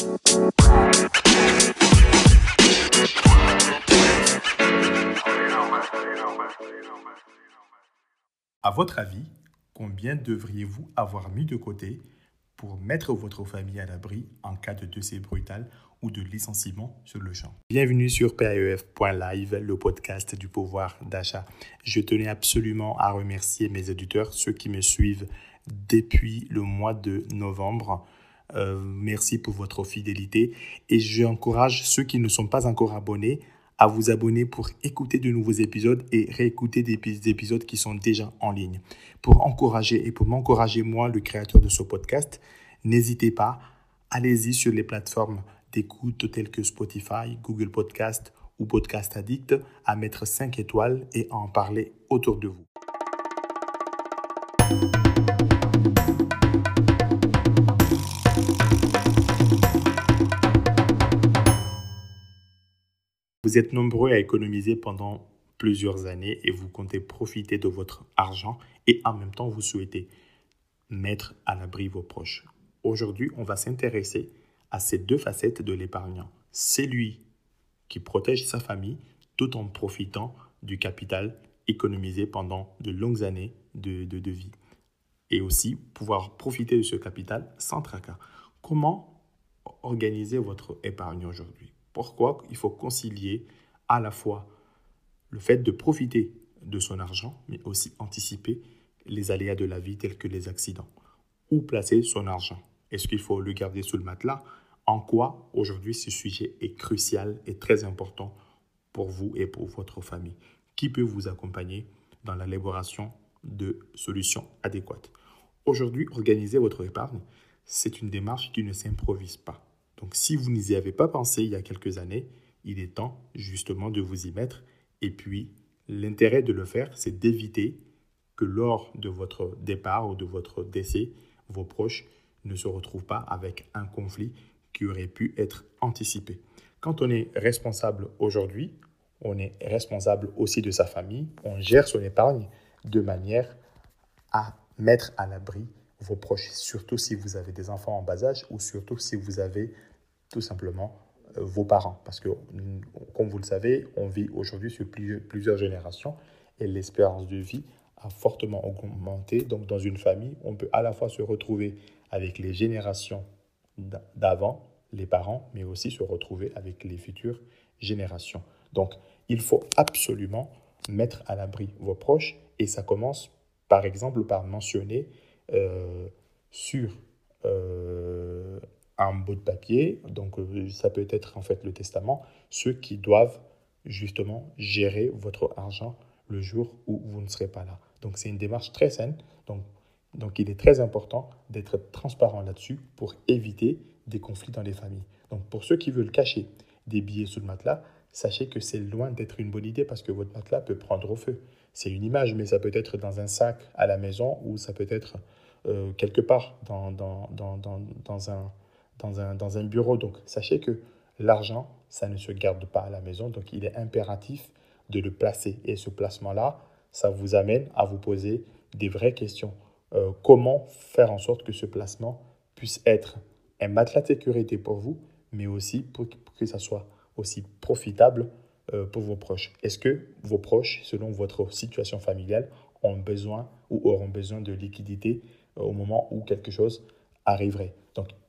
À votre avis, combien devriez-vous avoir mis de côté pour mettre votre famille à l'abri en cas de décès brutal ou de licenciement sur le champ? Bienvenue sur PAEF.live, le podcast du pouvoir d'achat. Je tenais absolument à remercier mes éditeurs, ceux qui me suivent depuis le mois de novembre. Euh, merci pour votre fidélité et j'encourage ceux qui ne sont pas encore abonnés à vous abonner pour écouter de nouveaux épisodes et réécouter des épisodes qui sont déjà en ligne. Pour encourager et pour m'encourager moi, le créateur de ce podcast, n'hésitez pas, allez-y sur les plateformes d'écoute telles que Spotify, Google Podcast ou Podcast Addict à mettre 5 étoiles et à en parler autour de vous. Vous êtes nombreux à économiser pendant plusieurs années et vous comptez profiter de votre argent et en même temps vous souhaitez mettre à l'abri vos proches. Aujourd'hui, on va s'intéresser à ces deux facettes de l'épargnant. C'est lui qui protège sa famille tout en profitant du capital économisé pendant de longues années de, de, de vie. Et aussi pouvoir profiter de ce capital sans tracas. Comment organiser votre épargne aujourd'hui? Pourquoi il faut concilier à la fois le fait de profiter de son argent, mais aussi anticiper les aléas de la vie tels que les accidents. Où placer son argent? Est-ce qu'il faut le garder sous le matelas? En quoi aujourd'hui ce sujet est crucial et très important pour vous et pour votre famille? Qui peut vous accompagner dans l'élaboration de solutions adéquates? Aujourd'hui, organiser votre épargne, c'est une démarche qui ne s'improvise pas. Donc si vous n'y avez pas pensé il y a quelques années, il est temps justement de vous y mettre. Et puis, l'intérêt de le faire, c'est d'éviter que lors de votre départ ou de votre décès, vos proches ne se retrouvent pas avec un conflit qui aurait pu être anticipé. Quand on est responsable aujourd'hui, on est responsable aussi de sa famille, on gère son épargne de manière à mettre à l'abri vos proches, surtout si vous avez des enfants en bas âge ou surtout si vous avez tout simplement euh, vos parents. Parce que, comme vous le savez, on vit aujourd'hui sur plusieurs, générations et l'espérance de vie a fortement augmenté. Donc, dans une famille, on peut à la fois se retrouver avec les générations d'avant, les parents, mais aussi se retrouver avec les futures générations. Donc, il faut absolument mettre à l'abri vos proches et ça commence par exemple par mentionner euh, sur euh, un bout de papier, donc euh, ça peut être en fait le testament, ceux qui doivent justement gérer votre argent le jour où vous ne serez pas là. Donc c'est une démarche très saine, donc, donc il est très important d'être transparent là-dessus pour éviter des conflits dans les familles. Donc pour ceux qui veulent cacher des billets sous le matelas, sachez que c'est loin d'être une bonne idée parce que votre matelas peut prendre au feu. C'est une image, mais ça peut être dans un sac à la maison ou ça peut être euh, quelque part dans, dans, dans, dans un dans un, dans un bureau. Donc, sachez que l'argent, ça ne se garde pas à la maison. Donc, il est impératif de le placer. Et ce placement-là, ça vous amène à vous poser des vraies questions. Euh, comment faire en sorte que ce placement puisse être un matelas de sécurité pour vous, mais aussi pour que ça soit aussi profitable euh, pour vos proches. Est-ce que vos proches, selon votre situation familiale, ont besoin ou auront besoin de liquidité euh, au moment où quelque chose arriverait?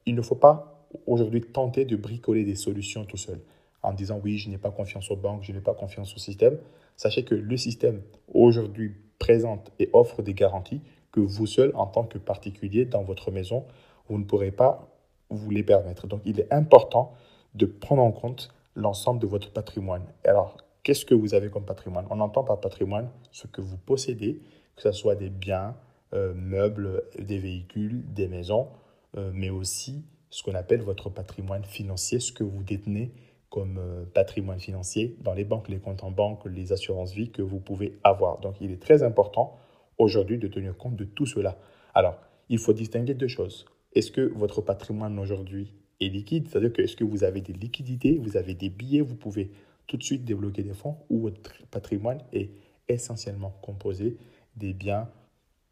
Il ne faut pas aujourd'hui tenter de bricoler des solutions tout seul en disant oui, je n'ai pas confiance aux banques, je n'ai pas confiance au système. Sachez que le système aujourd'hui présente et offre des garanties que vous seul, en tant que particulier dans votre maison, vous ne pourrez pas vous les permettre. Donc, il est important de prendre en compte l'ensemble de votre patrimoine. Alors, qu'est-ce que vous avez comme patrimoine? On entend par patrimoine ce que vous possédez, que ce soit des biens, euh, meubles, des véhicules, des maisons, mais aussi ce qu'on appelle votre patrimoine financier, ce que vous détenez comme euh, patrimoine financier dans les banques, les comptes en banque, les assurances vie que vous pouvez avoir. Donc il est très important aujourd'hui de tenir compte de tout cela. Alors, il faut distinguer deux choses. Est-ce que votre patrimoine aujourd'hui est liquide? C'est-à-dire que est-ce que vous avez des liquidités, vous avez des billets, vous pouvez tout de suite débloquer des fonds ou votre patrimoine est essentiellement composé des biens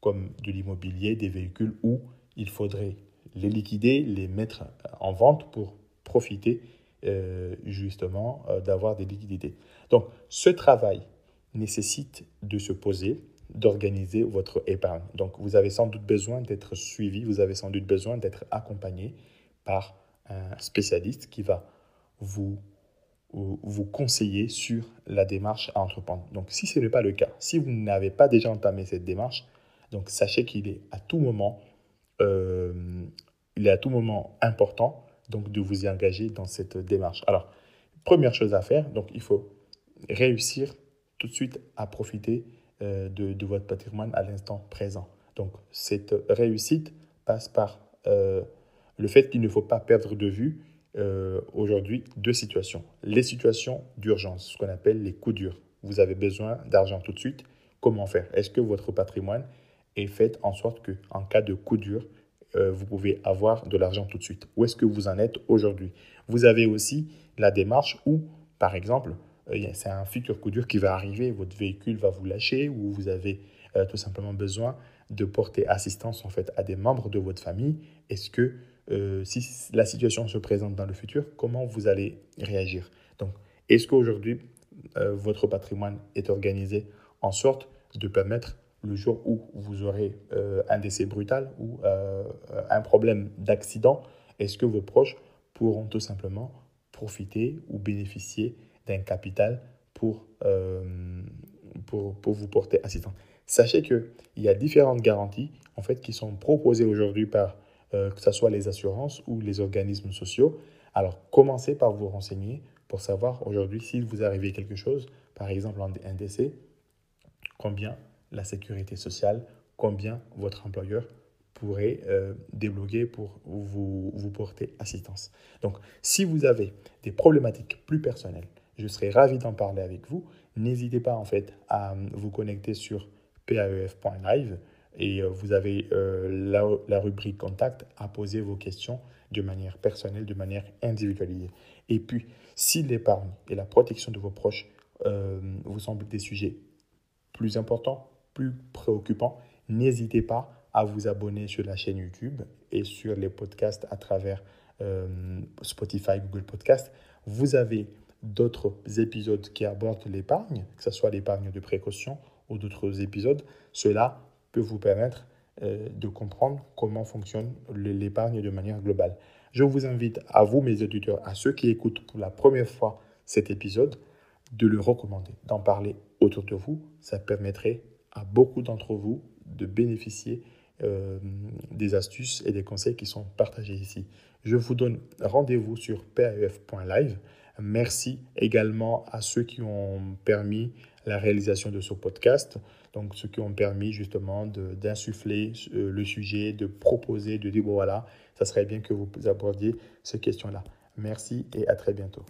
comme de l'immobilier, des véhicules où il faudrait les liquider, les mettre en vente pour profiter euh, justement euh, d'avoir des liquidités. Donc, ce travail nécessite de se poser, d'organiser votre épargne. Donc, vous avez sans doute besoin d'être suivi, vous avez sans doute besoin d'être accompagné par un spécialiste qui va vous, vous conseiller sur la démarche à entreprendre. Donc, si ce n'est pas le cas, si vous n'avez pas déjà entamé cette démarche, donc sachez qu'il est à tout moment, euh, il est à tout moment important donc de vous y engager dans cette démarche. Alors, première chose à faire, donc il faut réussir tout de suite à profiter euh, de, votre patrimoine à l'instant présent. Donc, cette réussite passe par euh, le fait qu'il ne faut pas perdre de vue aujourd'hui deux situations. Les situations d'urgence, ce qu'on appelle les coups durs. Vous avez besoin d'argent tout de suite. Comment faire? Est-ce que votre patrimoine est fait en sorte que, en cas de coup dur, euh, vous pouvez avoir de l'argent tout de suite. Où est-ce que vous en êtes aujourd'hui? Vous avez aussi la démarche où, par exemple, euh, c'est un futur coup dur qui va arriver, votre véhicule va vous lâcher ou vous avez euh, tout simplement besoin de porter assistance en fait à des membres de votre famille. Est-ce que si la situation se présente dans le futur, comment vous allez réagir? Donc, est-ce qu'aujourd'hui votre patrimoine est organisé en sorte de permettre le jour où vous aurez euh, un décès brutal ou euh, un problème d'accident, est-ce que vos proches pourront tout simplement profiter ou bénéficier d'un capital pour, euh, pour, pour, vous porter assistance Sachez qu'il y a différentes garanties en fait, qui sont proposées aujourd'hui par que ce soit les assurances ou les organismes sociaux. Alors, commencez par vous renseigner pour savoir aujourd'hui s'il vous arrive quelque chose, par exemple un décès, combien la sécurité sociale, combien votre employeur pourrait euh, débloquer pour vous, vous porter assistance. Donc, si vous avez des problématiques plus personnelles, je serais ravi d'en parler avec vous. N'hésitez pas en fait à vous connecter sur paef.live et euh, vous avez euh, la, rubrique contact à poser vos questions de manière personnelle, de manière individualisée. Et puis, si l'épargne et la protection de vos proches vous semblent des sujets plus importants, préoccupant, n'hésitez pas à vous abonner sur la chaîne YouTube et sur les podcasts à travers euh, Spotify, Google Podcast. Vous avez d'autres épisodes qui abordent l'épargne, que ce soit l'épargne de précaution ou d'autres épisodes. Cela peut vous permettre euh, de comprendre comment fonctionne l'épargne de manière globale. Je vous invite à vous, mes auditeurs, à ceux qui écoutent pour la première fois cet épisode, de le recommander, d'en parler autour de vous. Ça permettrait à beaucoup d'entre vous de bénéficier euh, des astuces et des conseils qui sont partagés ici. Je vous donne rendez-vous sur paf.live. Merci également à ceux qui ont permis la réalisation de ce podcast, donc ceux qui ont permis justement d'insuffler euh, le sujet, de proposer, de dire, voilà, ça serait bien que vous abordiez ces questions-là. Merci et à très bientôt.